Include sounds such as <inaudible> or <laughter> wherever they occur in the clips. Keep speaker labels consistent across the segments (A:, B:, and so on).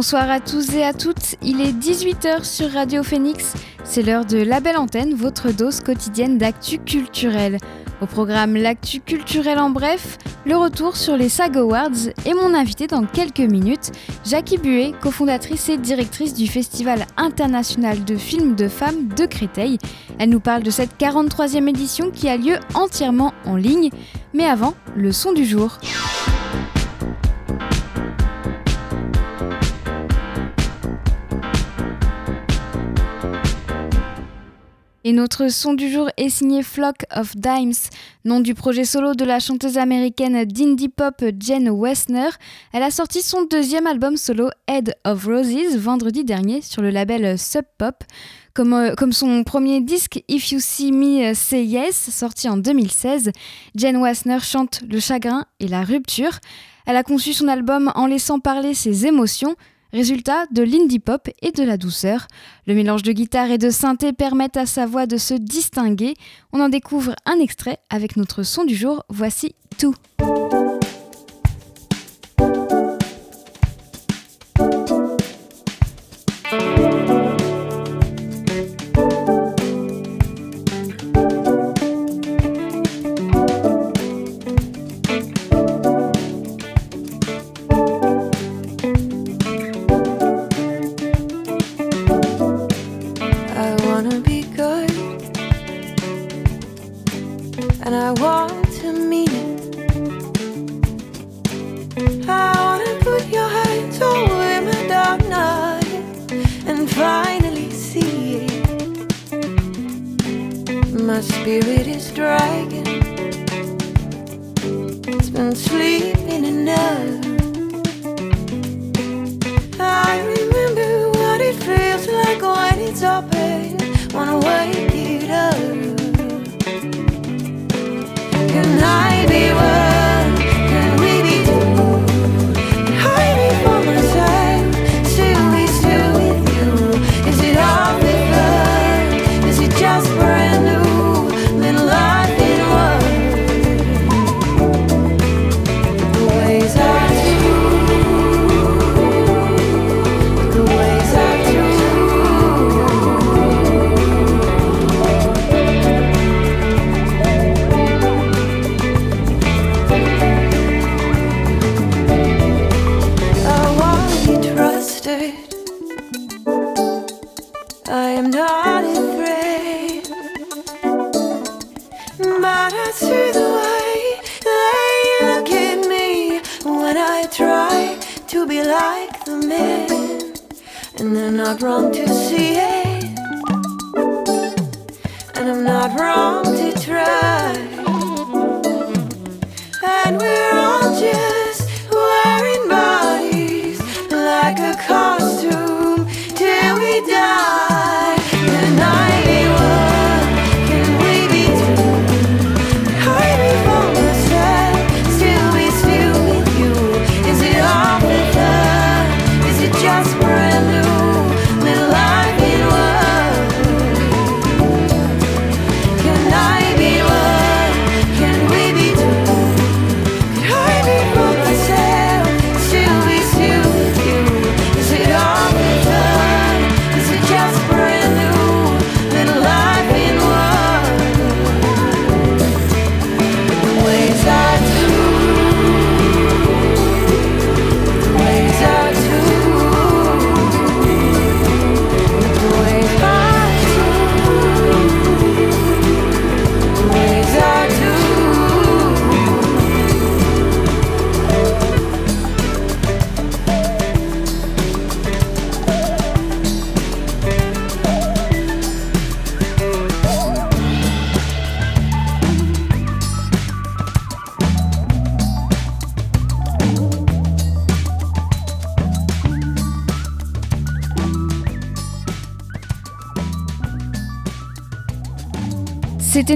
A: Bonsoir à tous et à toutes, il est 18h sur Radio Phoenix, c'est l'heure de La Belle Antenne, votre dose quotidienne d'actu culturel. Au programme L'actu culturel en bref, le retour sur les SAG Awards et mon invité dans quelques minutes, Jackie Buet, cofondatrice et directrice du Festival international de films de femmes de Créteil. Elle nous parle de cette 43e édition qui a lieu entièrement en ligne. Mais avant, le son du jour. Et notre son du jour est signé Flock of Dimes, nom du projet solo de la chanteuse américaine d'indie pop Jen Wessner. Elle a sorti son deuxième album solo Head of Roses vendredi dernier sur le label Sub Pop. Comme, euh, comme, son premier disque If You See Me Say Yes, sorti en 2016, Jen Wessner chante le chagrin et la rupture. Elle a conçu son album en laissant parler ses émotions, Résultat de l'indie pop et de la douceur. Le mélange de guitare et de synthé permet à sa voix de se distinguer. On en découvre un extrait avec notre son du jour. Voici tout.
B: to
A: be like the men, and they're not wrong to see it, and I'm not wrong to try, and we're all just wearing bodies like a car.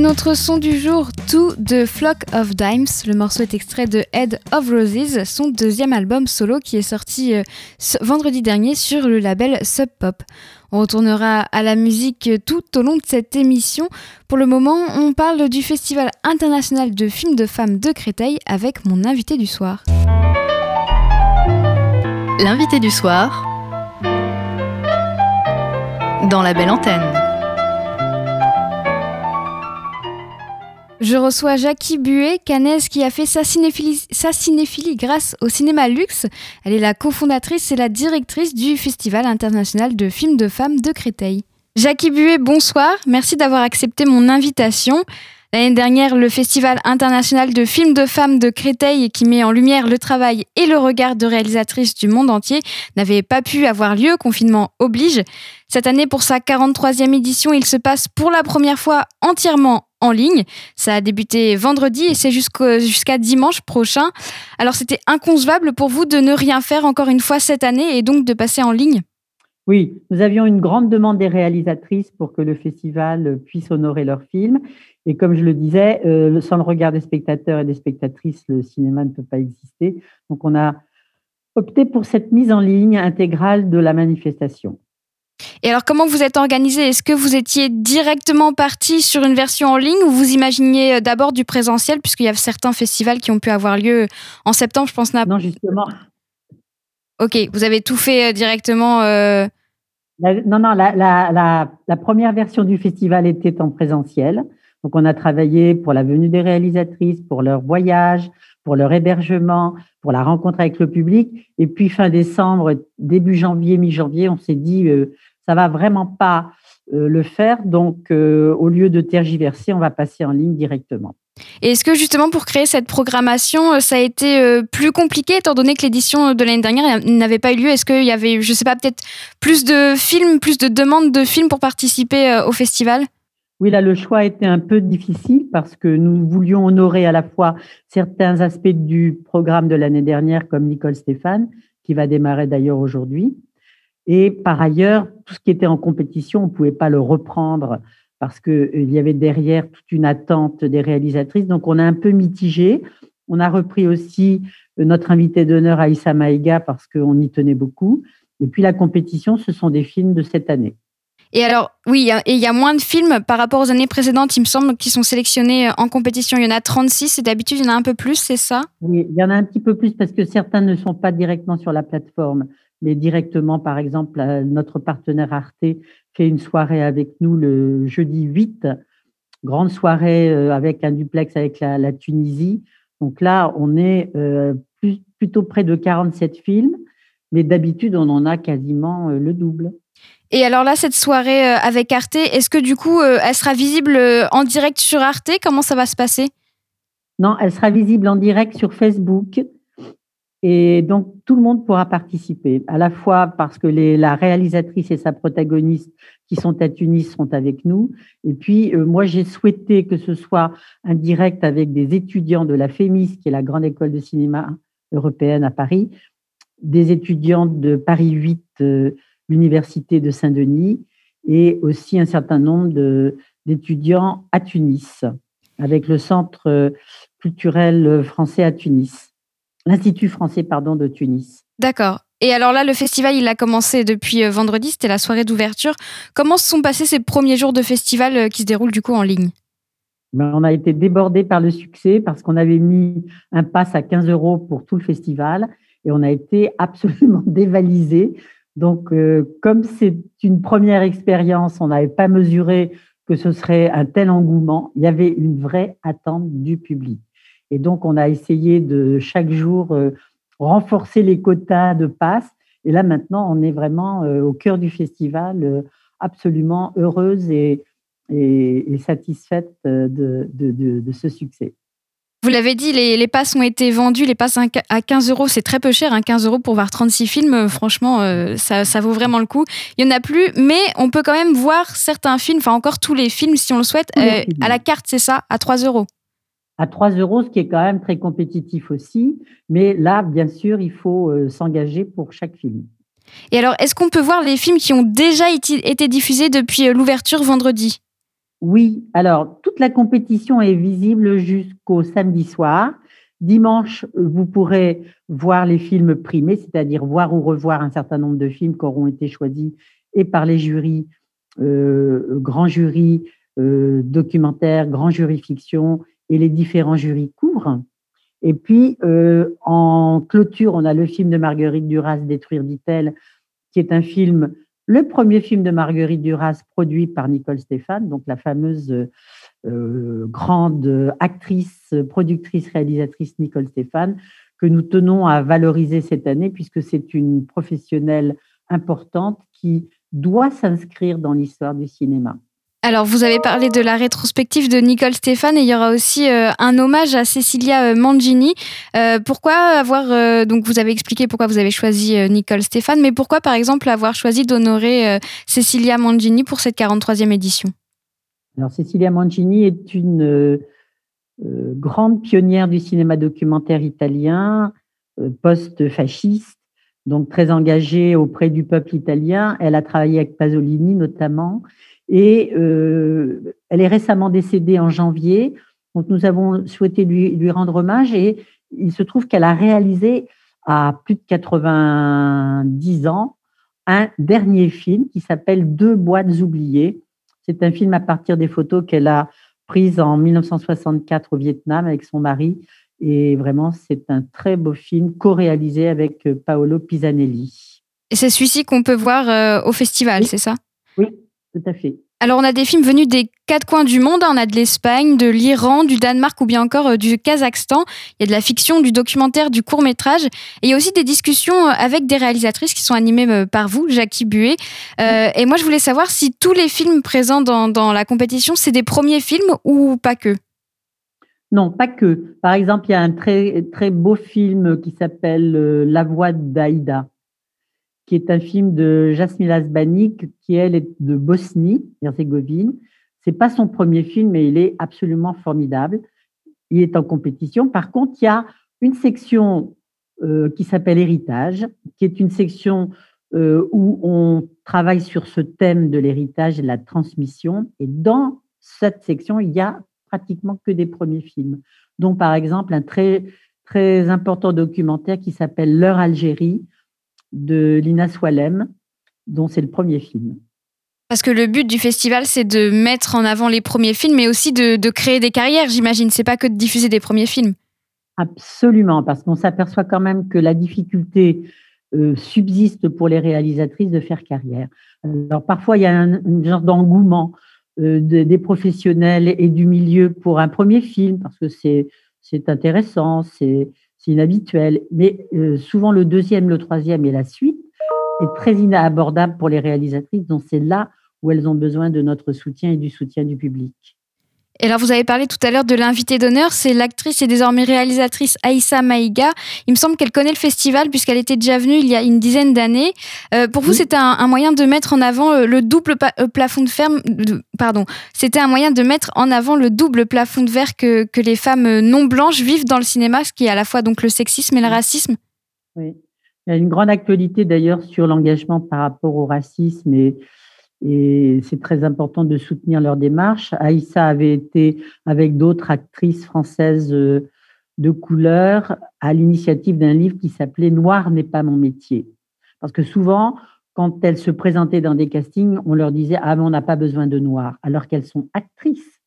B: Notre son du jour, To de Flock of Dimes. Le morceau est extrait de Head of Roses, son deuxième album solo qui est sorti euh, vendredi dernier sur le label Sub Pop. On retournera à la musique tout au long de cette émission. Pour le moment, on parle du Festival international de films de femmes de Créteil avec mon invité du soir.
C: L'invité du soir dans la belle antenne.
B: Je reçois Jackie Buet, canaise qui a fait sa cinéphilie, grâce au cinéma luxe. Elle est la cofondatrice et la directrice du Festival international de films de femmes de Créteil. Jackie Buet, bonsoir. Merci d'avoir accepté mon invitation. L'année dernière, le Festival international de films de femmes de Créteil, qui met en lumière le travail et le regard de réalisatrices du monde entier, n'avait pas pu avoir lieu, confinement oblige. Cette année, pour sa 43e édition, il se passe pour la première fois entièrement en ligne. Ça a débuté vendredi et c'est jusqu'à dimanche prochain. Alors c'était inconcevable pour vous de ne rien faire encore une fois cette année et donc de passer en ligne?
D: Oui, nous avions une grande demande des réalisatrices pour que le festival puisse honorer leurs films. Et comme je le disais, euh, sans le regard des spectateurs et des spectatrices, le cinéma ne peut pas exister. Donc on a opté pour cette mise en ligne intégrale de la manifestation.
B: Et alors, comment vous êtes organisé? Est-ce que vous étiez directement parti sur une version en ligne ou vous imaginiez euh, d'abord du présentiel, puisqu'il y a certains festivals qui ont pu avoir lieu en septembre, je pense.
D: Non, justement.
B: Ok, vous avez tout fait euh, directement. Euh,
D: non, non, la, première version du festival était en présentiel. Donc, on a travaillé pour la venue des réalisatrices, pour leur voyage, pour leur hébergement, pour la rencontre avec le public. Et puis, fin décembre, début janvier, mi-janvier, on s'est dit, ça va vraiment pas euh, le faire. Donc, euh, au lieu de tergiverser, on va passer en ligne directement.
B: Et est-ce que justement pour créer cette programmation, euh, ça a été plus compliqué étant donné que l'édition de l'année dernière n'avait pas eu lieu? Est-ce qu'il y avait, je ne sais pas, peut-être plus de films, plus de demandes de films pour participer au festival?
D: Oui, là, le choix était un peu difficile parce que nous voulions honorer à la fois certains aspects du programme de l'année dernière, comme Nicole Stéphane, qui va démarrer d'ailleurs aujourd'hui, et par ailleurs, tout ce qui était en compétition, on ne pouvait pas le reprendre parce qu'il euh, y avait derrière toute une attente des réalisatrices. Donc, on a un peu mitigé. On a repris aussi euh, notre invité d'honneur Aïssa Maïga parce qu'on y tenait beaucoup. Et puis, la compétition, ce sont des films de cette année.
B: Et alors, oui, il y a moins de films par rapport aux années précédentes, il me semble, qui sont sélectionnés euh, en compétition. Il y en a 36 et d'habitude, il y en a un peu plus, c'est ça?
D: Oui, il y en a un petit peu plus parce que certains ne sont pas directement sur la plateforme mais directement, par exemple, notre partenaire Arte fait une soirée avec nous le jeudi 8, grande soirée euh, avec un duplex avec la, Tunisie. Donc là, on est euh, plutôt près de 47 films, mais d'habitude, on en a quasiment euh, le double.
B: Et alors là, cette soirée avec Arte, est-ce que du coup, elle sera visible en direct sur Arte? Comment ça va se passer?
D: Non, elle sera visible en direct sur Facebook. Et donc, tout le monde pourra participer, à la fois parce que la réalisatrice et sa protagoniste qui sont à Tunis sont avec nous. Et puis, euh, moi, j'ai souhaité que ce soit un direct avec des étudiants de la FEMIS, qui est la grande école de cinéma européenne à Paris, des étudiants de Paris 8, euh, l'université de Saint-Denis, et aussi un certain nombre d'étudiants à Tunis, avec le centre culturel français à Tunis l'Institut français pardon, de Tunis.
B: D'accord. Et alors là, le festival, il a commencé depuis euh, vendredi, c'était la soirée d'ouverture. Comment se sont passés ces premiers jours de festival euh, qui se déroulent du coup en ligne?
D: Ben, On a été débordé par le succès parce qu'on avait mis un pass à 15 euros pour tout le festival et on a été <laughs> absolument dévalisé. Donc, euh, comme c'est une première expérience, on n'avait pas mesuré que ce serait un tel engouement. Il y avait une vraie attente du public. Et donc, on a essayé de chaque jour euh, renforcer les quotas de passe. Et là, maintenant, on est vraiment euh, au cœur du festival, euh, absolument heureuse et, et, satisfaite de, de, ce succès.
B: Vous l'avez dit, les, les, passes ont été vendus, les passes à 15 euros, c'est très peu cher, 15 hein, euros pour voir 36 films, franchement, ça, ça, vaut vraiment le coup. Il n'y en a plus, mais on peut quand même voir certains films, enfin encore tous les films si on le souhaite, à la carte, c'est ça, à 3 euros
D: à 3 euros, ce qui est quand même très compétitif aussi. Mais là, bien sûr, il faut euh, s'engager pour chaque film.
B: Et alors, est-ce qu'on peut voir les films qui ont déjà été diffusés depuis euh, l'ouverture vendredi?
D: Oui, alors toute la compétition est visible jusqu'au samedi soir. Dimanche, vous pourrez voir les films primés, c'est-à-dire voir ou revoir un certain nombre de films qui auront été choisis et par les jurys, euh, grand jury euh, documentaire, grand jury fiction et les différents jurys courts. Et puis, euh, en clôture, on a le film de Marguerite Duras, Détruire, dit-elle, qui est un film, le premier film de Marguerite Duras produit par Nicole Stéphane, donc la fameuse euh, grande actrice, productrice, réalisatrice Nicole Stéphane, que nous tenons à valoriser cette année, puisque c'est une professionnelle importante qui doit s'inscrire dans l'histoire du cinéma.
B: Alors, vous avez parlé de la rétrospective de Nicole Stéphane et il y aura aussi euh, un hommage à Cecilia euh, Mangini. Euh, pourquoi avoir, donc vous avez expliqué pourquoi vous avez choisi Nicole Stéphane, mais pourquoi par exemple avoir choisi d'honorer Cecilia Mangini pour cette 43e édition?
D: Alors, Cecilia Mangini est une grande pionnière du cinéma documentaire italien, post-fasciste, donc très engagée auprès du peuple italien. Elle a travaillé avec Pasolini notamment. Et euh, elle est récemment décédée en janvier. Donc nous avons souhaité lui, lui rendre hommage et il se trouve qu'elle a réalisé à plus de 90 ans un dernier film qui s'appelle Deux boîtes oubliées. C'est un film à partir des photos qu'elle a prises en 1964 au Vietnam avec son mari. Et vraiment, c'est un très beau film co-réalisé avec Paolo Pisanelli.
B: Et c'est celui-ci qu'on peut voir euh, au festival, c'est ça?
D: Oui, tout à fait.
B: Alors, on a des films venus des quatre coins du monde. On a de l'Espagne, de l'Iran, du Danemark ou bien encore euh, du Kazakhstan. Il y a de la fiction, du documentaire, du court métrage. Et il y a aussi des discussions euh, avec des réalisatrices qui sont animées euh, par vous, Jackie Buet. et moi, je voulais savoir si tous les films présents dans, la compétition, c'est des premiers films ou pas que?
D: Non, pas que. Par exemple, il y a un très, très beau film qui s'appelle La voix d'Aïda, qui est un film de Jasmila Zbanik, qui elle est de Bosnie, Herzégovine. C'est pas son premier film, mais il est absolument formidable. Il est en compétition. Par contre, il y a une section euh, qui s'appelle Héritage, qui est une section euh, où on travaille sur ce thème de l'héritage et de la transmission. Et dans cette section, il y a pratiquement que des premiers films, dont par exemple un très très important documentaire qui s'appelle L'heure Algérie, de Lina Swalem, dont c'est le premier film.
B: Parce que le but du festival, c'est de mettre en avant les premiers films, mais aussi de, créer des carrières, j'imagine. C'est pas que de diffuser des premiers films.
D: Absolument, parce qu'on s'aperçoit quand même que la difficulté euh, subsiste pour les réalisatrices de faire carrière. Alors parfois, il y a un, genre d'engouement euh, des professionnels et du milieu pour un premier film, parce que c'est intéressant, c'est c'est inhabituel. Mais euh, souvent, le deuxième, le troisième et la suite est très inabordable pour les réalisatrices. Donc, c'est là où elles ont besoin de notre soutien et du soutien du public.
B: Et alors, vous avez parlé tout à l'heure de l'invité d'honneur, c'est l'actrice et désormais réalisatrice Aïssa Maïga. Il me semble qu'elle connaît le festival puisqu'elle était déjà venue il y a une dizaine d'années. Euh, pour vous, c'était un, moyen de mettre en avant euh, le double euh, plafond de ferme. pardon, c'était un moyen de mettre en avant le double plafond de verre que, que les femmes non blanches vivent dans le cinéma, ce qui est à la fois donc le sexisme et le racisme.
D: Oui, il y a une grande actualité d'ailleurs sur l'engagement par rapport au racisme et et c'est très important de soutenir leur démarche. Aïssa avait été avec d'autres actrices françaises euh, de couleur à l'initiative d'un livre qui s'appelait Noir n'est pas mon métier. Parce que souvent, quand elles se présentaient dans des castings, on leur disait Ah, mais on n'a pas besoin de noir, alors qu'elles sont actrices,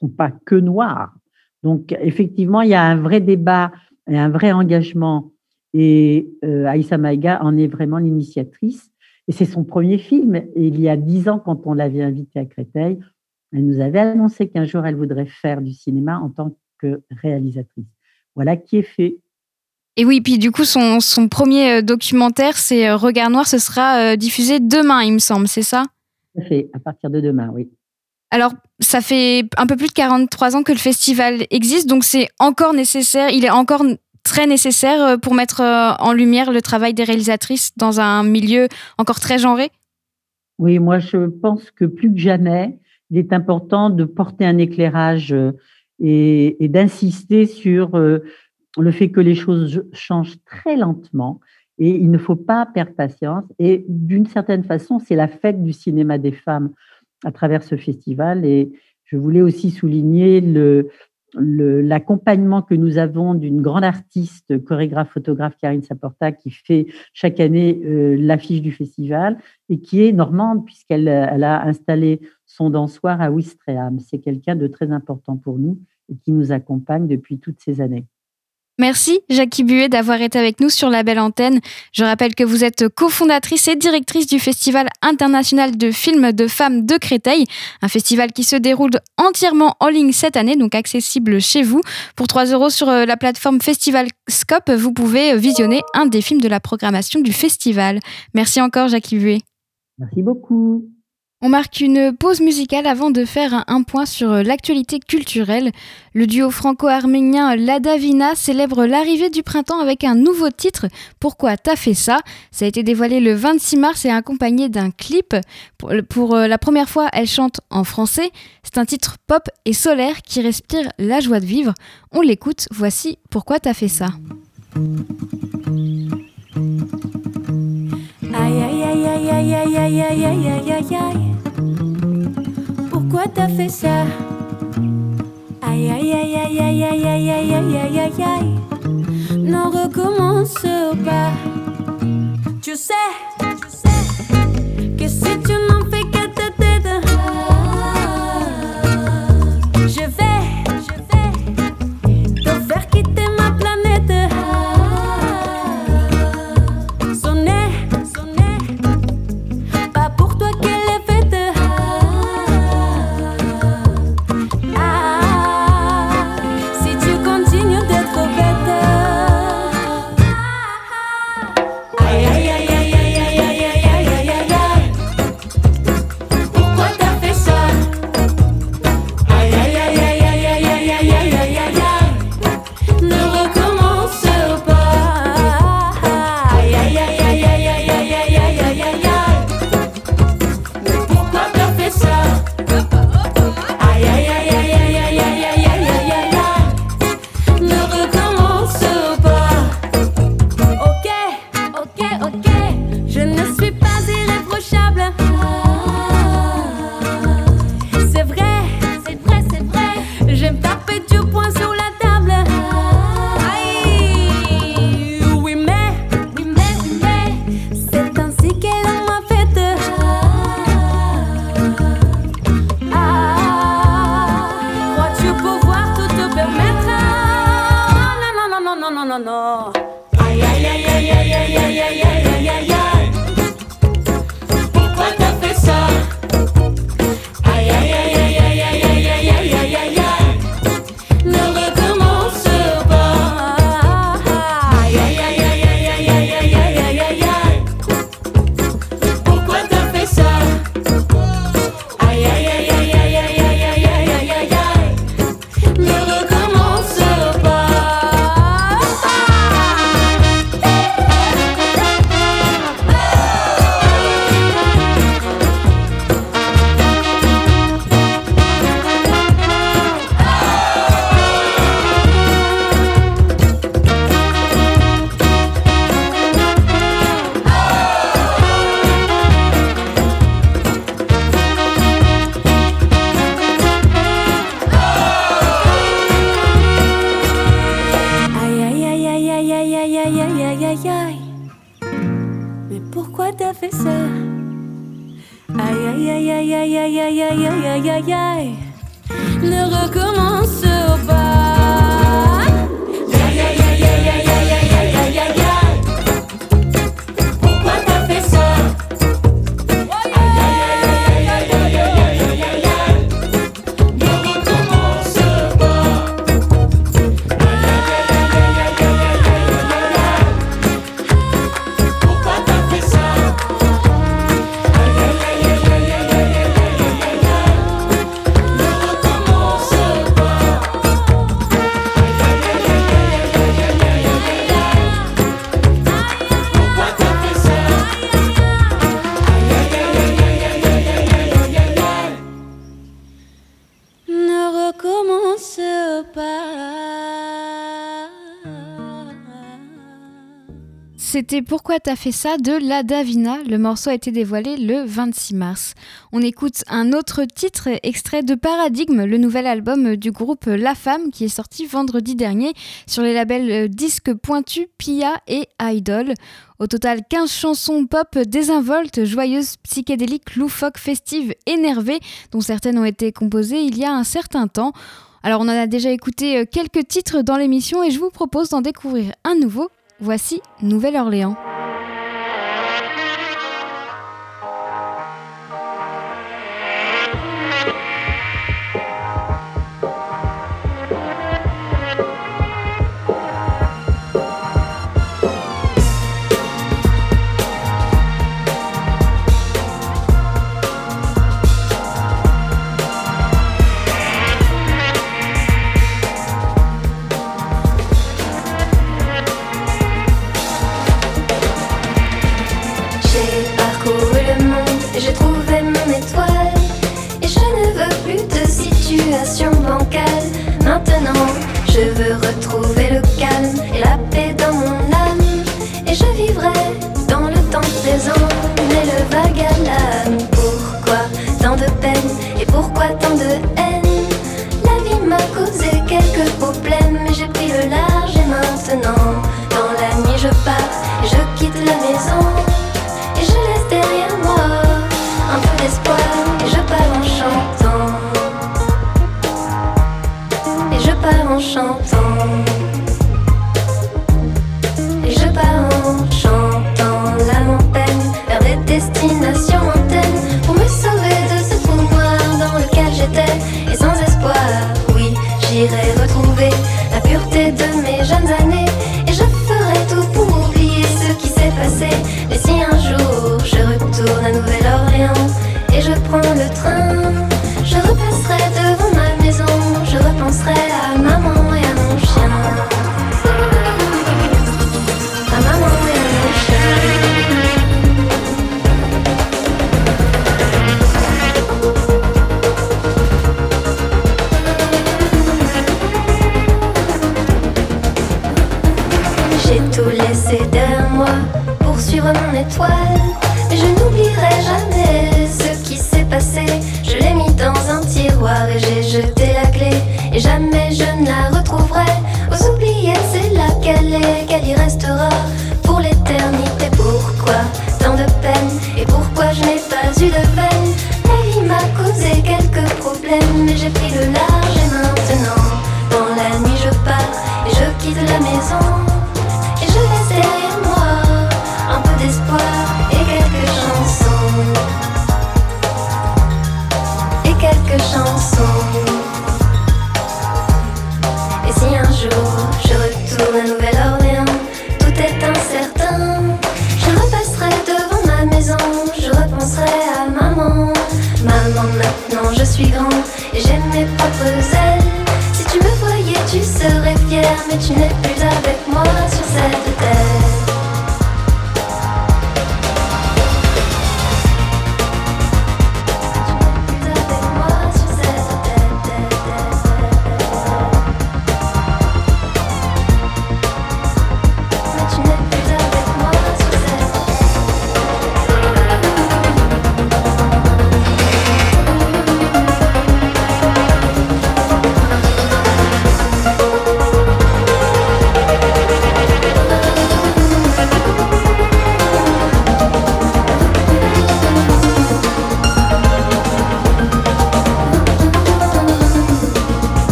D: elles ne sont pas que noires. Donc, effectivement, il y a un vrai débat et un vrai engagement. Et euh, Aïssa Maïga en est vraiment l'initiatrice. Et c'est son premier film. Et il y a dix ans, quand on l'avait invitée à Créteil, elle nous avait annoncé qu'un jour, elle voudrait faire du cinéma en tant que réalisatrice. Voilà qui est fait.
B: Et oui, puis du coup, son, son premier euh, documentaire, c'est euh, Regard Noir, ce sera euh, diffusé demain, il me semble, c'est ça?
D: Fait, à partir de demain, oui.
B: Alors, ça fait un peu plus de 43 ans que le festival existe, donc c'est encore nécessaire, il est encore très nécessaire euh, pour mettre euh, en lumière le travail des réalisatrices dans un milieu encore très genré?
D: Oui, moi je pense que plus que jamais, il est important de porter un éclairage euh, et, d'insister sur le fait que les choses changent très lentement et il ne faut pas perdre patience. Et d'une certaine façon, c'est la fête du cinéma des femmes à travers ce festival. Et je voulais aussi souligner le, l'accompagnement que nous avons d'une grande artiste, chorégraphe, photographe, Karine Saporta, qui fait chaque année euh, l'affiche du festival et qui est normande puisqu'elle elle a installé son dansoir à Ouistreham. C'est quelqu'un de très important pour nous et qui nous accompagne depuis toutes ces années.
B: Merci Jackie Buet d'avoir été avec nous sur la belle antenne. Je rappelle que vous êtes cofondatrice et directrice du Festival international de films de femmes de Créteil, un festival qui se déroule entièrement en ligne cette année, donc accessible chez vous. Pour 3 euros sur euh, la plateforme Festival Scope, vous pouvez visionner un des films de la programmation du festival. Merci encore Jackie Buet.
D: Merci beaucoup.
B: On marque une pause musicale avant de faire un point sur euh, l'actualité culturelle. Le duo franco-arménien Ladavina célèbre l'arrivée du printemps avec un nouveau titre, Pourquoi t'as fait ça? Ça a été dévoilé le 26 mars et accompagné d'un clip. Pour, euh, la première fois, elle chante en français. C'est un titre pop et solaire qui respire la joie de vivre. On l'écoute, voici Pourquoi t'as fait ça.
E: Aïe aïe aïe aïe aïe aïe aïe aïe aïe aïe aïe aïe Pourquoi t'as fait ça Aïe aïe aïe aïe aïe aïe aïe aïe aïe aïe aïe aïe Ne recommence pas Tu sais, tu sais aïe aïe. Mais pourquoi t'as fait ça? Aïe aïe aïe aïe aïe aïe aïe aïe aïe aïe aïe. aïe, Ne recommence pas.
F: C'était Pourquoi t'as fait ça de La Davina. Le morceau a été dévoilé le 26 mars. On écoute un autre titre extrait de Paradigme, le nouvel album du groupe La Femme qui est sorti vendredi dernier sur les labels Disque Pointu, Pia et Idol. Au total, 15 chansons pop désinvoltes, joyeuses, psychédéliques, loufoques, festives, énervées, dont certaines ont été composées il y a un certain temps. Alors on en a déjà écouté quelques titres dans l'émission et je vous propose d'en découvrir un nouveau Voici Nouvelle-Orléans. J'ai tout laissé derrière moi pour suivre mon étoile. Mais je n'oublierai jamais ce qui s'est passé. Je l'ai mis dans un tiroir et j'ai jeté la clé. Et jamais je ne la retrouverai. Aux oubliés, c'est là qu'elle est, qu'elle y restera pour l'éternité. Pourquoi tant de peine et pourquoi je n'ai pas eu de peine? La vie m'a causé quelques problèmes, mais j'ai pris le large.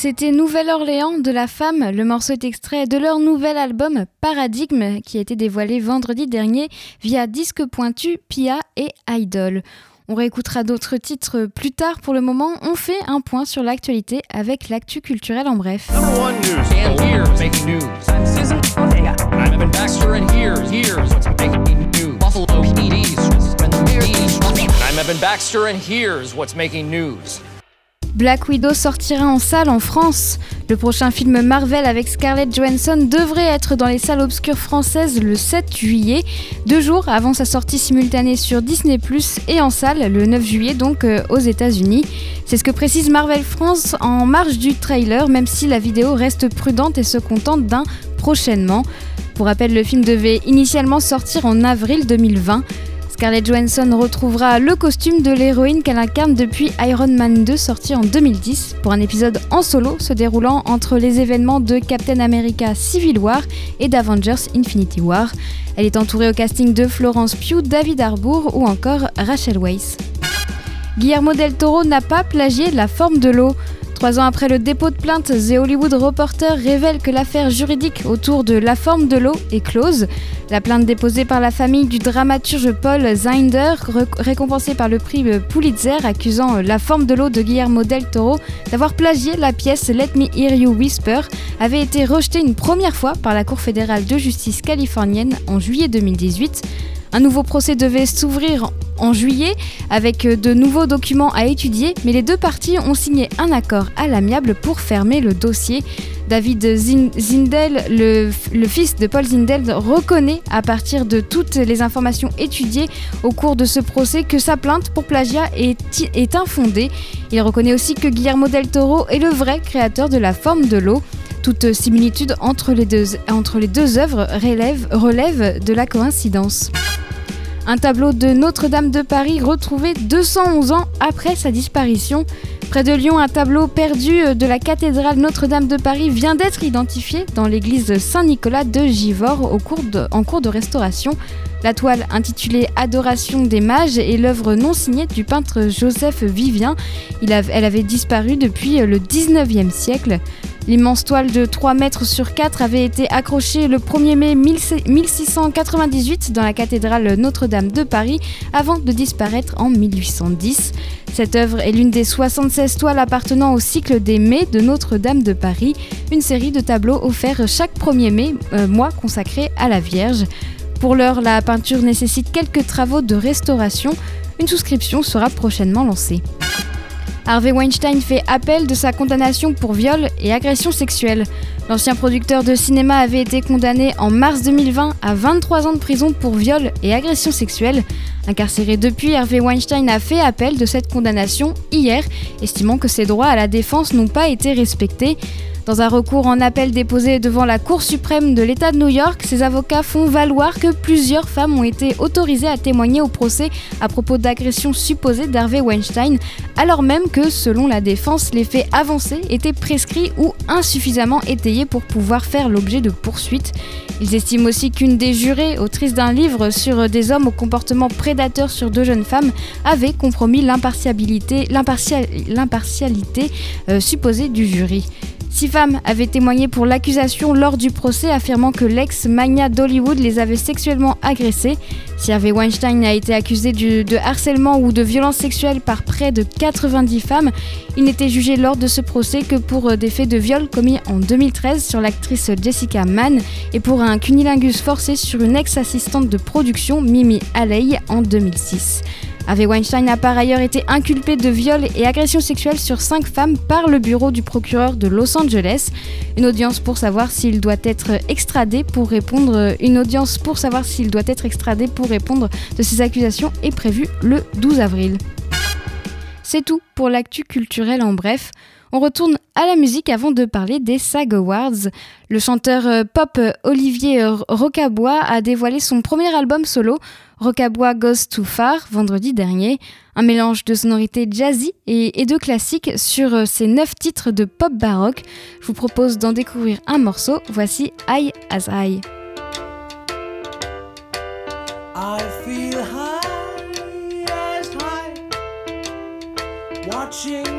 F: C'était Nouvelle-Orléans de la femme. Le morceau est extrait de leur nouvel album Paradigme qui a été dévoilé vendredi dernier via Disque Pointu, Pia et Idol. On réécoutera d'autres titres plus tard. Pour le moment, on fait un point sur l'actualité avec l'actu culturel en bref.
B: Black Widow sortira en salle en France. Le prochain film Marvel avec Scarlett Johansson devrait être dans les salles obscures françaises le 7 juillet, deux jours avant sa sortie simultanée sur Disney ⁇ et en salle le 9 juillet donc euh, aux États-Unis. C'est ce que précise Marvel France en marge du trailer, même si la vidéo reste prudente et se contente d'un prochainement. Pour rappel, le film devait initialement sortir en avril 2020. Scarlett Johansson retrouvera le costume de l'héroïne qu'elle incarne depuis Iron Man 2 sorti en 2010 pour un épisode en solo se déroulant entre les événements de Captain America Civil War et d'Avengers Infinity War. Elle est entourée au casting de Florence Pugh, David Harbour ou encore Rachel Weisz. Guillermo del Toro n'a pas plagié la forme de l'eau. Trois ans après le dépôt de plainte, The Hollywood Reporter révèle que l'affaire juridique autour de La forme de l'eau est close. La plainte déposée par la famille du dramaturge Paul Zinder, récompensé par le prix Pulitzer, accusant La forme de l'eau de Guillermo del Toro d'avoir plagié la pièce Let Me Hear You Whisper, avait été rejetée une première fois par la Cour fédérale de justice californienne en juillet 2018. Un nouveau procès devait s'ouvrir en juillet avec euh, de nouveaux documents à étudier, mais les deux parties ont signé un accord à l'amiable pour fermer le dossier. David Zindel, le, fils de Paul Zindel, reconnaît à partir de toutes les informations étudiées au cours de ce procès que sa plainte pour plagiat est, infondée. Il reconnaît aussi que Guillermo del Toro est le vrai créateur de la forme de l'eau. Toute similitude entre les deux, œuvres relève de la coïncidence. Un tableau de Notre-Dame de Paris retrouvé 211 ans après sa disparition. Près de Lyon, un tableau perdu de la cathédrale Notre-Dame de Paris vient d'être identifié dans l'église Saint-Nicolas de Givors en cours de restauration. La toile intitulée Adoration des mages est l'œuvre non signée du peintre Joseph Vivien. elle avait disparu depuis le 19e siècle. L'immense toile de 3 mètres sur 4 avait été accrochée le 1er mai 1698 dans la cathédrale Notre-Dame de Paris avant de disparaître en 1810. Cette œuvre est l'une des 76 toiles appartenant au cycle des Mai de Notre-Dame de Paris, une série de tableaux offerts chaque 1er mai, euh, mois consacré à la Vierge. Pour l'heure, la peinture nécessite quelques travaux de restauration. Une souscription sera prochainement lancée. Harvey Weinstein fait appel de sa condamnation pour viol et agression sexuelle. L'ancien producteur de cinéma avait été condamné en mars 2020 à 23 ans de prison pour viol et agression sexuelle. Incarcéré depuis, Harvey Weinstein a fait appel de cette condamnation hier, estimant que ses droits à la défense n'ont pas été respectés. Dans un recours en appel déposé devant la Cour suprême de l'État de New York, ses avocats font valoir que plusieurs femmes ont été autorisées à témoigner au procès à propos d'agressions supposées d'Harvey Weinstein, alors même que, selon la défense, les faits avancés étaient prescrits ou insuffisamment étayés pour pouvoir faire l'objet de poursuites. Ils estiment aussi qu'une des jurées, autrice d'un livre sur des hommes au comportement prédateur sur deux jeunes femmes, avait compromis l'impartialité euh, supposée du jury. Six femmes avaient témoigné pour l'accusation lors du procès, affirmant que l'ex-magna d'Hollywood les avait sexuellement agressées. Si Harvey Weinstein a été accusé de harcèlement ou de violence sexuelle par près de 90 femmes, il n'était jugé lors de ce procès que pour euh, des faits de viol commis en 2013 sur l'actrice Jessica Mann et pour un cunilingus forcé sur une ex-assistante de production, Mimi Haley, en 2006. Harvey Weinstein a par ailleurs été inculpé de viol et agression sexuelle sur cinq femmes par le bureau du procureur de Los Angeles. Une audience pour savoir s'il doit être extradé pour répondre. Une audience pour savoir s'il doit être extradé pour répondre de ces accusations est prévue le 12 avril. C'est tout pour l'actu culturel en bref. On retourne à la musique avant de parler des SAG Awards. Le chanteur euh, pop euh, Olivier euh, Rocabois a dévoilé son premier album solo, Rocabois Goes Too Far, vendredi dernier. Un mélange de sonorités jazzy et, de classiques sur ses neuf titres de pop baroque. Je vous propose d'en découvrir un morceau. Voici High as High. I feel high as high, watching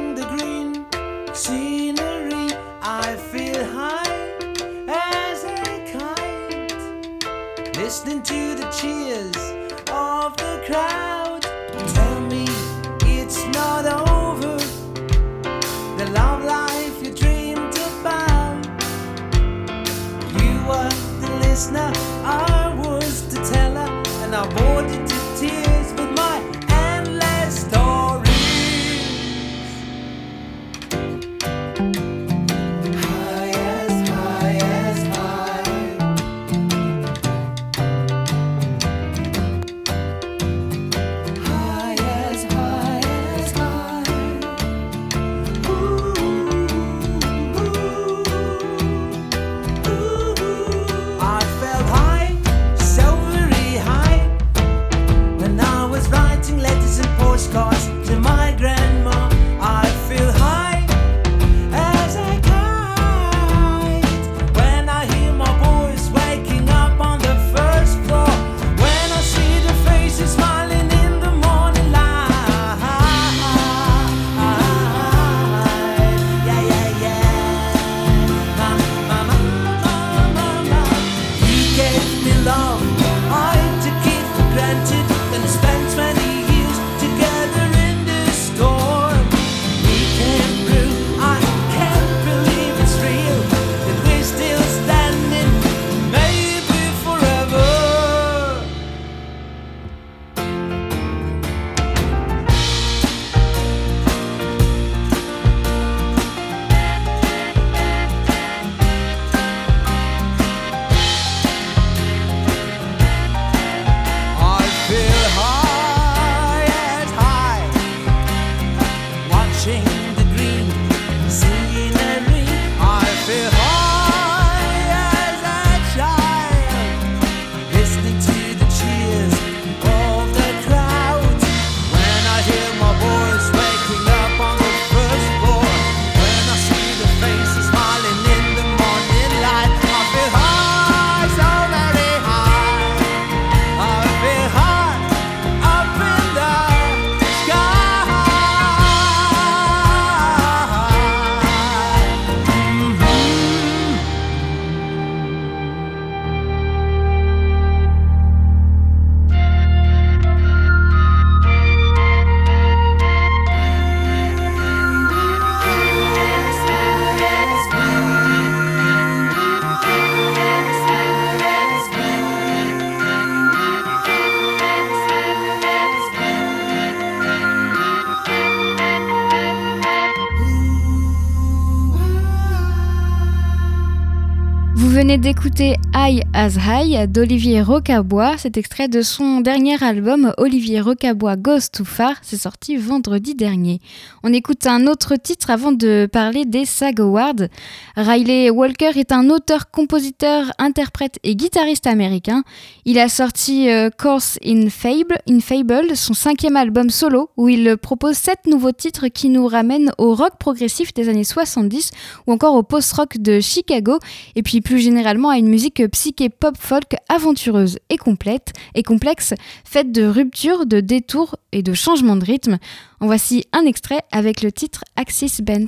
B: listening to the cheers of the crowd. Tell me it's not over. The love life you dreamed about. You were the listener,
G: d'écouter As High d'Olivier Rocabois. Cet extrait de son dernier album Olivier Rocabois Goes Too Far, c'est sorti vendredi dernier. On écoute un autre titre avant de parler des SAG Awards. Riley Walker est un auteur, compositeur, interprète et guitariste américain. Il a sorti euh, Course in Fable, in Fable, son cinquième album solo, où il propose sept nouveaux titres qui nous ramènent au rock progressif des années 70 ou encore au post-rock de Chicago et puis plus généralement à une musique psyché pop folk aventureuse et complète et complexe, faite de ruptures, de détours et de changements de rythme. En voici un extrait avec le titre Axis Bent.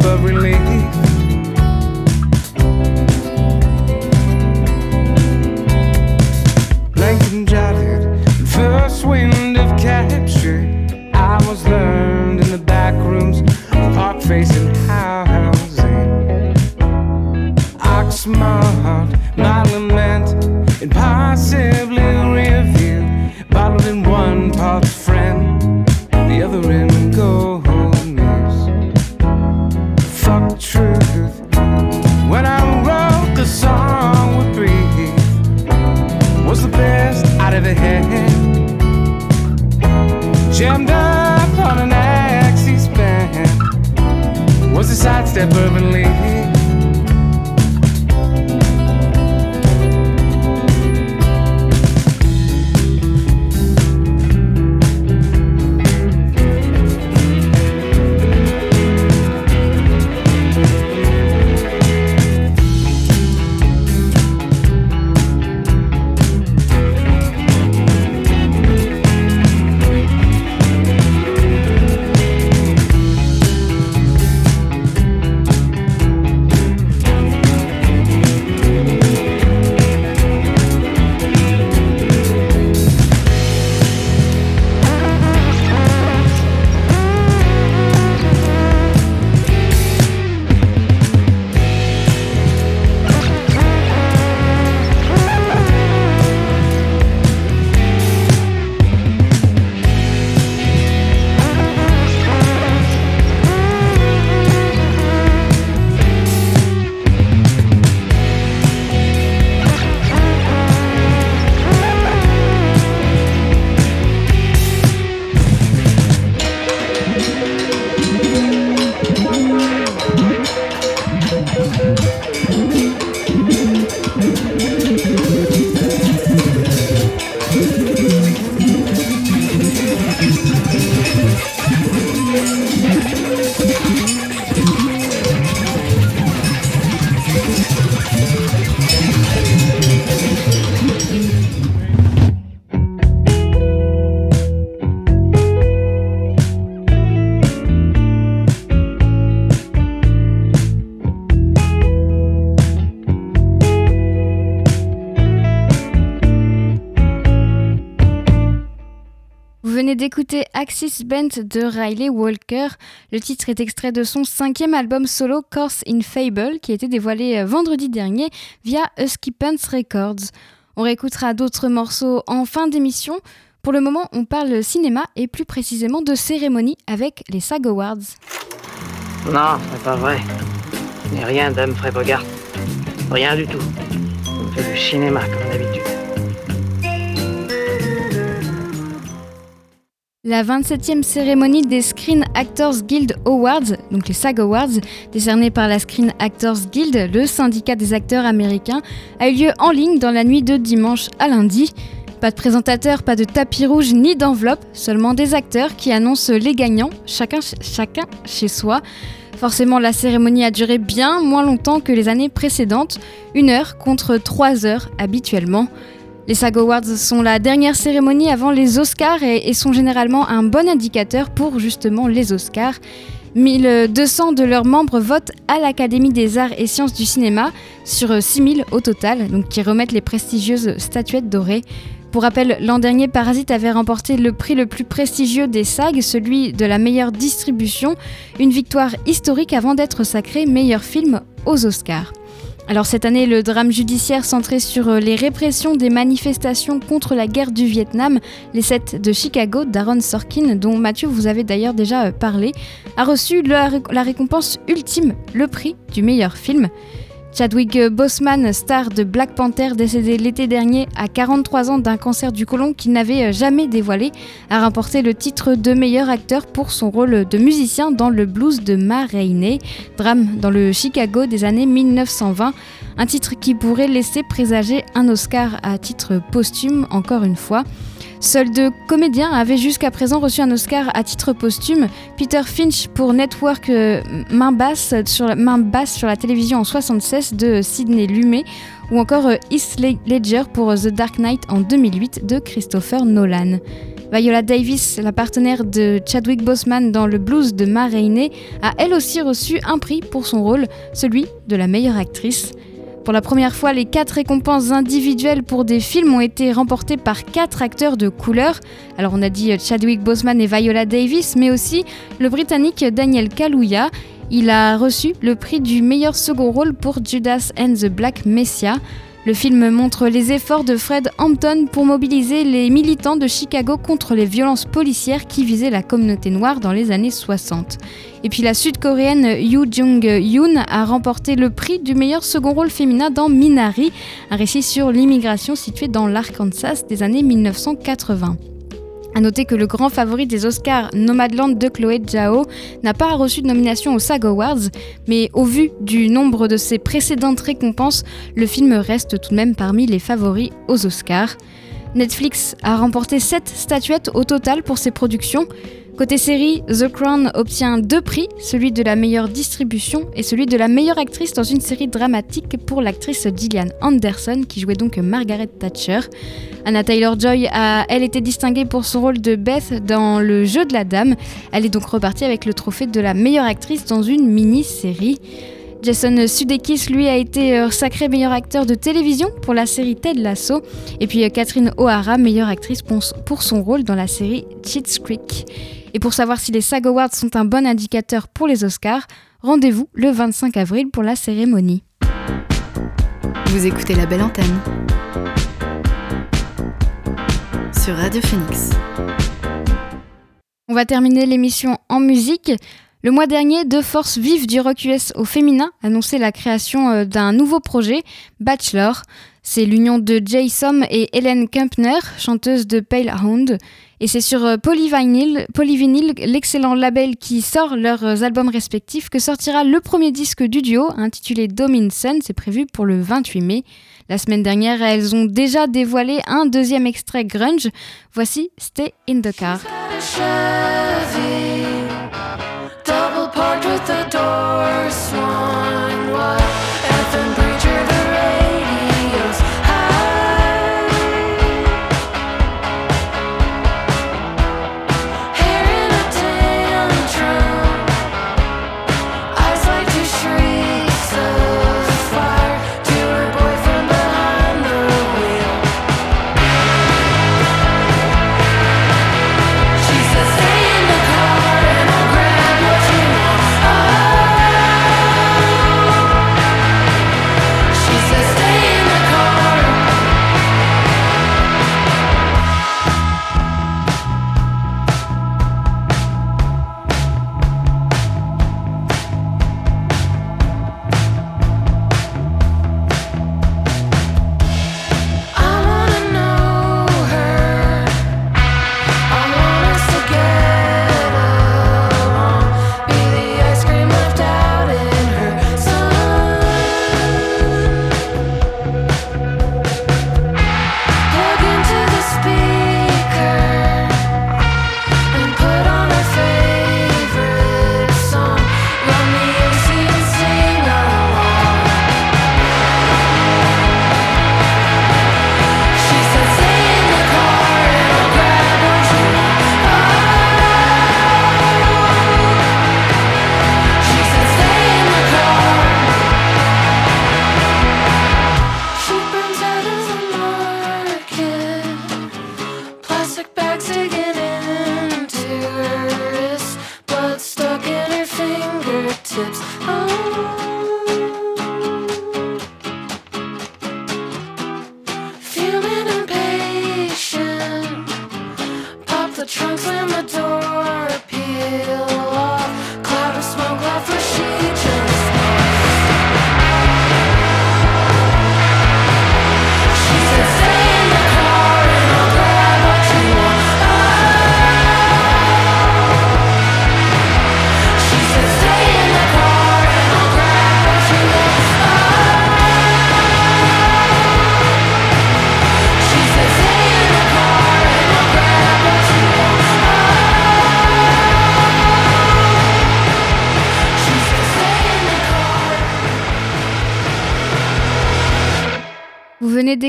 B: but relate. Axis Bent de Riley Walker. Le titre est extrait de son cinquième album solo Course in Fable qui a été dévoilé euh, vendredi dernier via Husky Pants Records. On réécoutera d'autres morceaux en fin d'émission. Pour le moment, on parle cinéma et plus précisément de cérémonie avec les SAG Awards.
H: Non, c'est pas vrai. Mais rien d'Humphrey Bogart. Rien du tout. On fait du cinéma comme d'habitude.
B: La 27e cérémonie des Screen Actors Guild Awards, donc les SAG Awards, décernés par la Screen Actors Guild, le syndicat des acteurs américains, a eu lieu en ligne dans la nuit de dimanche à lundi. Pas de présentateur, pas de tapis rouge ni d'enveloppe, seulement des acteurs qui annoncent les gagnants, chacun, chacun chez soi. Forcément, la cérémonie a duré bien moins longtemps que les années précédentes, une heure contre trois heures habituellement. Les SAG Awards sont la dernière cérémonie avant les Oscars et, sont généralement un bon indicateur pour justement les Oscars. 1200 de leurs membres votent à l'Académie des arts et sciences du cinéma sur 6000 au total, donc qui remettent les prestigieuses statuettes dorées. Pour rappel, l'an dernier, Parasite avait remporté le prix le plus prestigieux des SAG, celui de la meilleure distribution, une victoire historique avant d'être sacré meilleur film aux Oscars. Alors cette année, le drame judiciaire centré sur euh, les répressions des manifestations contre la guerre du Vietnam, les 7 de Chicago d'Aaron Sorkin, dont Mathieu vous avez d'ailleurs déjà euh, parlé, a reçu la, la récompense ultime, le prix du meilleur film. Chadwick Boseman, star de Black Panther, décédé l'été dernier à 43 ans d'un cancer du côlon qu'il n'avait euh, jamais dévoilé, a remporté le titre de meilleur acteur pour son rôle de musicien dans le blues de Ma Rainey, drame dans le Chicago des années 1920, un titre qui pourrait laisser présager un Oscar à titre posthume encore une fois. Seuls deux comédiens avaient jusqu'à présent reçu un Oscar à titre posthume. Peter Finch pour Network euh, main, basse sur la, télévision en 76 de Sidney Lumet ou encore euh, Heath Ledger pour euh, The Dark Knight en 2008 de Christopher Nolan. Viola Davis, la partenaire de Chadwick Boseman dans le blues de Ma Rainey, a elle aussi reçu un prix pour son rôle, celui de la meilleure actrice. Pour la première fois, les quatre récompenses individuelles pour des films ont été remportées par quatre acteurs de couleur. Alors on a dit Chadwick Boseman et Viola Davis, mais aussi le Britannique Daniel Kaluuya. Il a reçu le prix du meilleur second rôle pour Judas and the Black Messiah. Le film montre les efforts de Fred Hampton pour mobiliser les militants de Chicago contre les violences policières qui visaient la communauté noire dans les années 60. Et puis la sud-coréenne Yoo Jung-yoon a remporté le prix du meilleur second rôle féminin dans Minari, un récit sur l'immigration situé dans l'Arkansas des années 1980. A noter que le grand favori des Oscars, Nomadland de Chloé Zhao, n'a pas reçu de nomination aux SAG Awards, mais au vu du nombre de ses précédentes récompenses, le film reste tout de même parmi les favoris aux Oscars. Netflix a remporté 7 statuettes au total pour ses productions, Côté série, The Crown obtient deux prix, celui de la meilleure distribution et celui de la meilleure actrice dans une série dramatique pour l'actrice Gillian Anderson qui jouait donc Margaret Thatcher. Anna Taylor-Joy a, elle, été distinguée pour son rôle de Beth dans Le Jeu de la Dame. Elle est donc repartie avec le trophée de la meilleure actrice dans une mini-série. Jason Sudeikis, lui, a été euh, sacré meilleur acteur de télévision pour la série Ted Lasso. Et puis euh, Catherine O'Hara, meilleure actrice pour son rôle dans la série Cheats Creek. Et pour savoir si les SAG Awards sont un bon indicateur pour les Oscars, rendez-vous le 25 avril pour la cérémonie.
C: Vous écoutez la belle antenne sur Radio Phoenix.
B: On va terminer l'émission en musique. Le mois dernier, deux forces vives du rock US au féminin annonçaient la création euh, d'un nouveau projet, Bachelor. C'est l'union de Jay Som et Helen Kempner, chanteuse de Pale Hound. Et c'est sur euh, Polyvinyl, l'excellent label qui sort leurs euh, albums respectifs, que sortira le premier disque du duo, intitulé Domine Sun. C'est prévu pour le 28 mai. La semaine dernière, elles ont déjà dévoilé un deuxième extrait grunge. Voici Stay in the Car.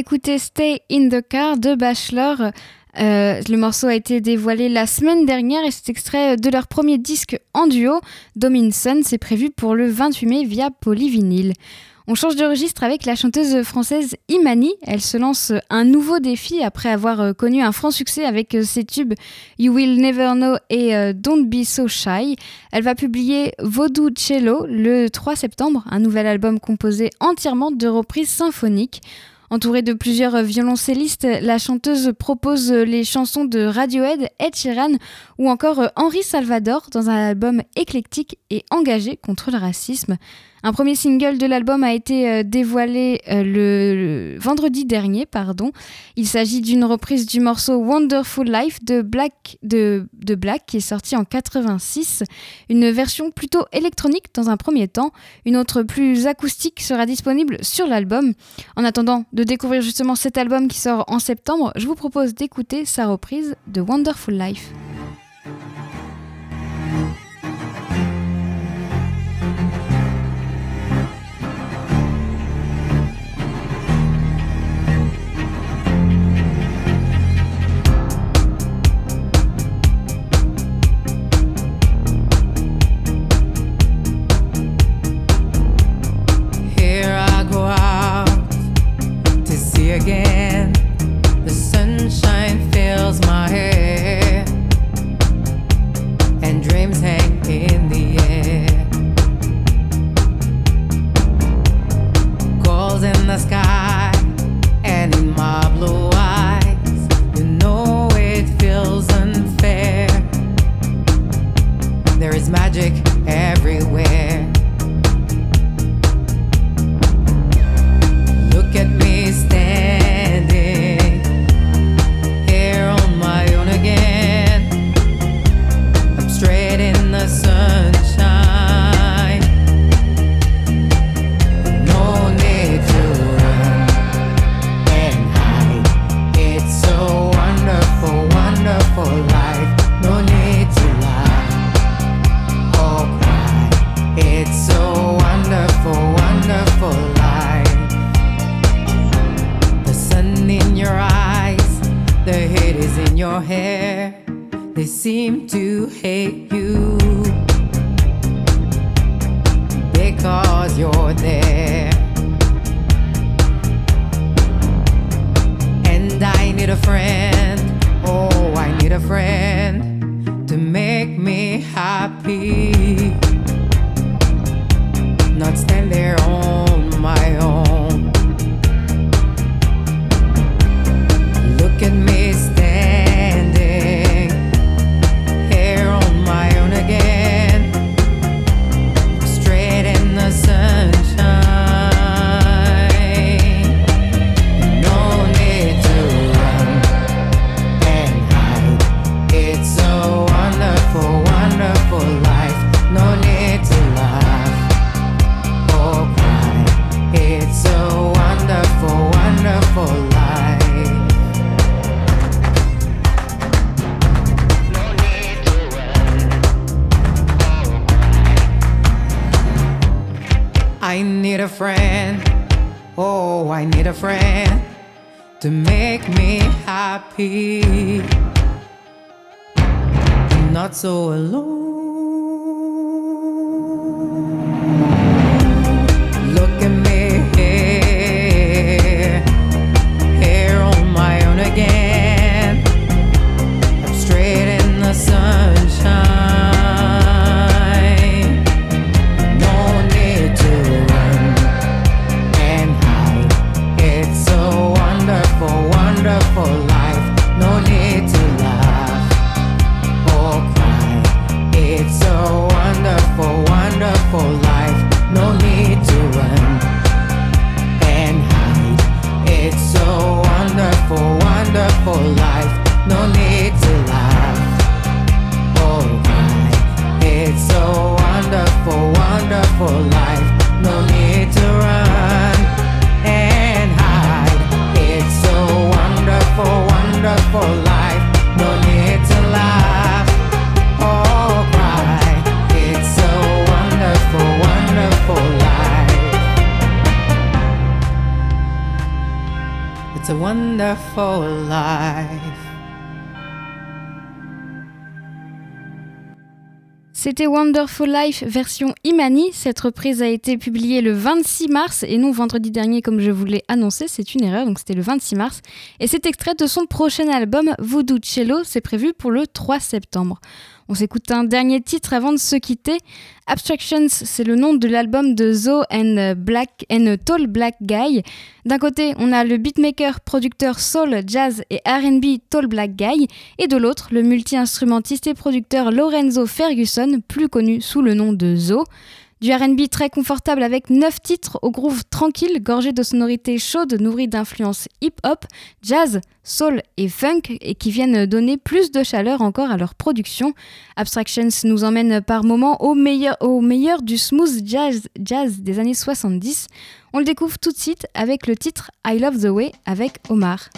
I: D'écouter Stay in the Car de Bachelor. Euh, le morceau a été dévoilé la semaine dernière et c'est extrait de leur premier disque en duo, Dominson. C'est prévu pour le 28 mai via Polyvinyl. On change de registre avec la chanteuse française Imani. Elle se lance un nouveau défi après avoir euh, connu un franc succès avec euh, ses tubes You Will Never Know et Don't Be So Shy. Elle va publier Vaudou Cello le 3 septembre, un nouvel album composé entièrement de reprises symphoniques. Entourée de plusieurs violoncellistes, la chanteuse propose les chansons de Radiohead, Ed Sheeran ou encore Henri Salvador dans un album éclectique et engagé contre le racisme. Un premier single de l'album a été euh, dévoilé euh, le, vendredi dernier. Il s'agit d'une reprise du morceau Wonderful Life de Black, de, de Black qui est sorti en 86. Une version plutôt électronique dans un premier temps. Une autre plus acoustique sera disponible sur l'album. En attendant de découvrir justement cet album qui sort en septembre, je vous propose d'écouter sa reprise de Wonderful Life.
J: C'était Wonderful Life version Imani. Cette reprise a été publiée le 26 mars et non vendredi dernier comme je vous l'ai annoncé. C'est une erreur, donc c'était le 26 mars. Et c'est extrait de son prochain album Voodoo Cello. C'est prévu pour le 3 septembre. On s'écoute un dernier titre avant de se quitter. Abstractions, c'est le nom de l'album de Zo and Black Tall Black Guy. D'un côté, on a le beatmaker, producteur soul, jazz et R&B Tall Black Guy, et de l'autre, le multi-instrumentiste et producteur Lorenzo Ferguson, plus connu sous le nom de Zo. Du RB très confortable avec 9 titres au groove tranquille, gorgé de sonorités chaudes nourries d'influences hip-hop, jazz, soul et funk et qui viennent donner plus de chaleur encore à leur production. Abstractions nous emmène par moments au meilleur, du smooth jazz, des années 70. On le découvre tout de suite avec le titre I Love the Way avec Omar.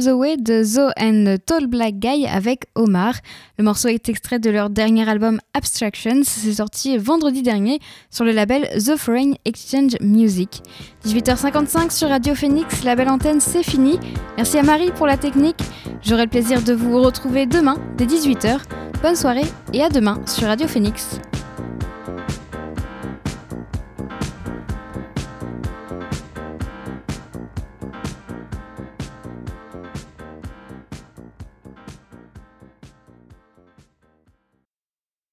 B: The Way de Zoe and Tall Black Guy avec Omar. Le morceau est extrait de leur dernier album Abstractions. C'est sorti vendredi dernier sur le label The Foreign Exchange Music. 18h55 sur Radio Phoenix, la belle antenne, c'est fini. Merci à Marie pour la technique. J'aurai le plaisir de vous retrouver demain dès 18h. Bonne soirée et à demain sur Radio Phoenix.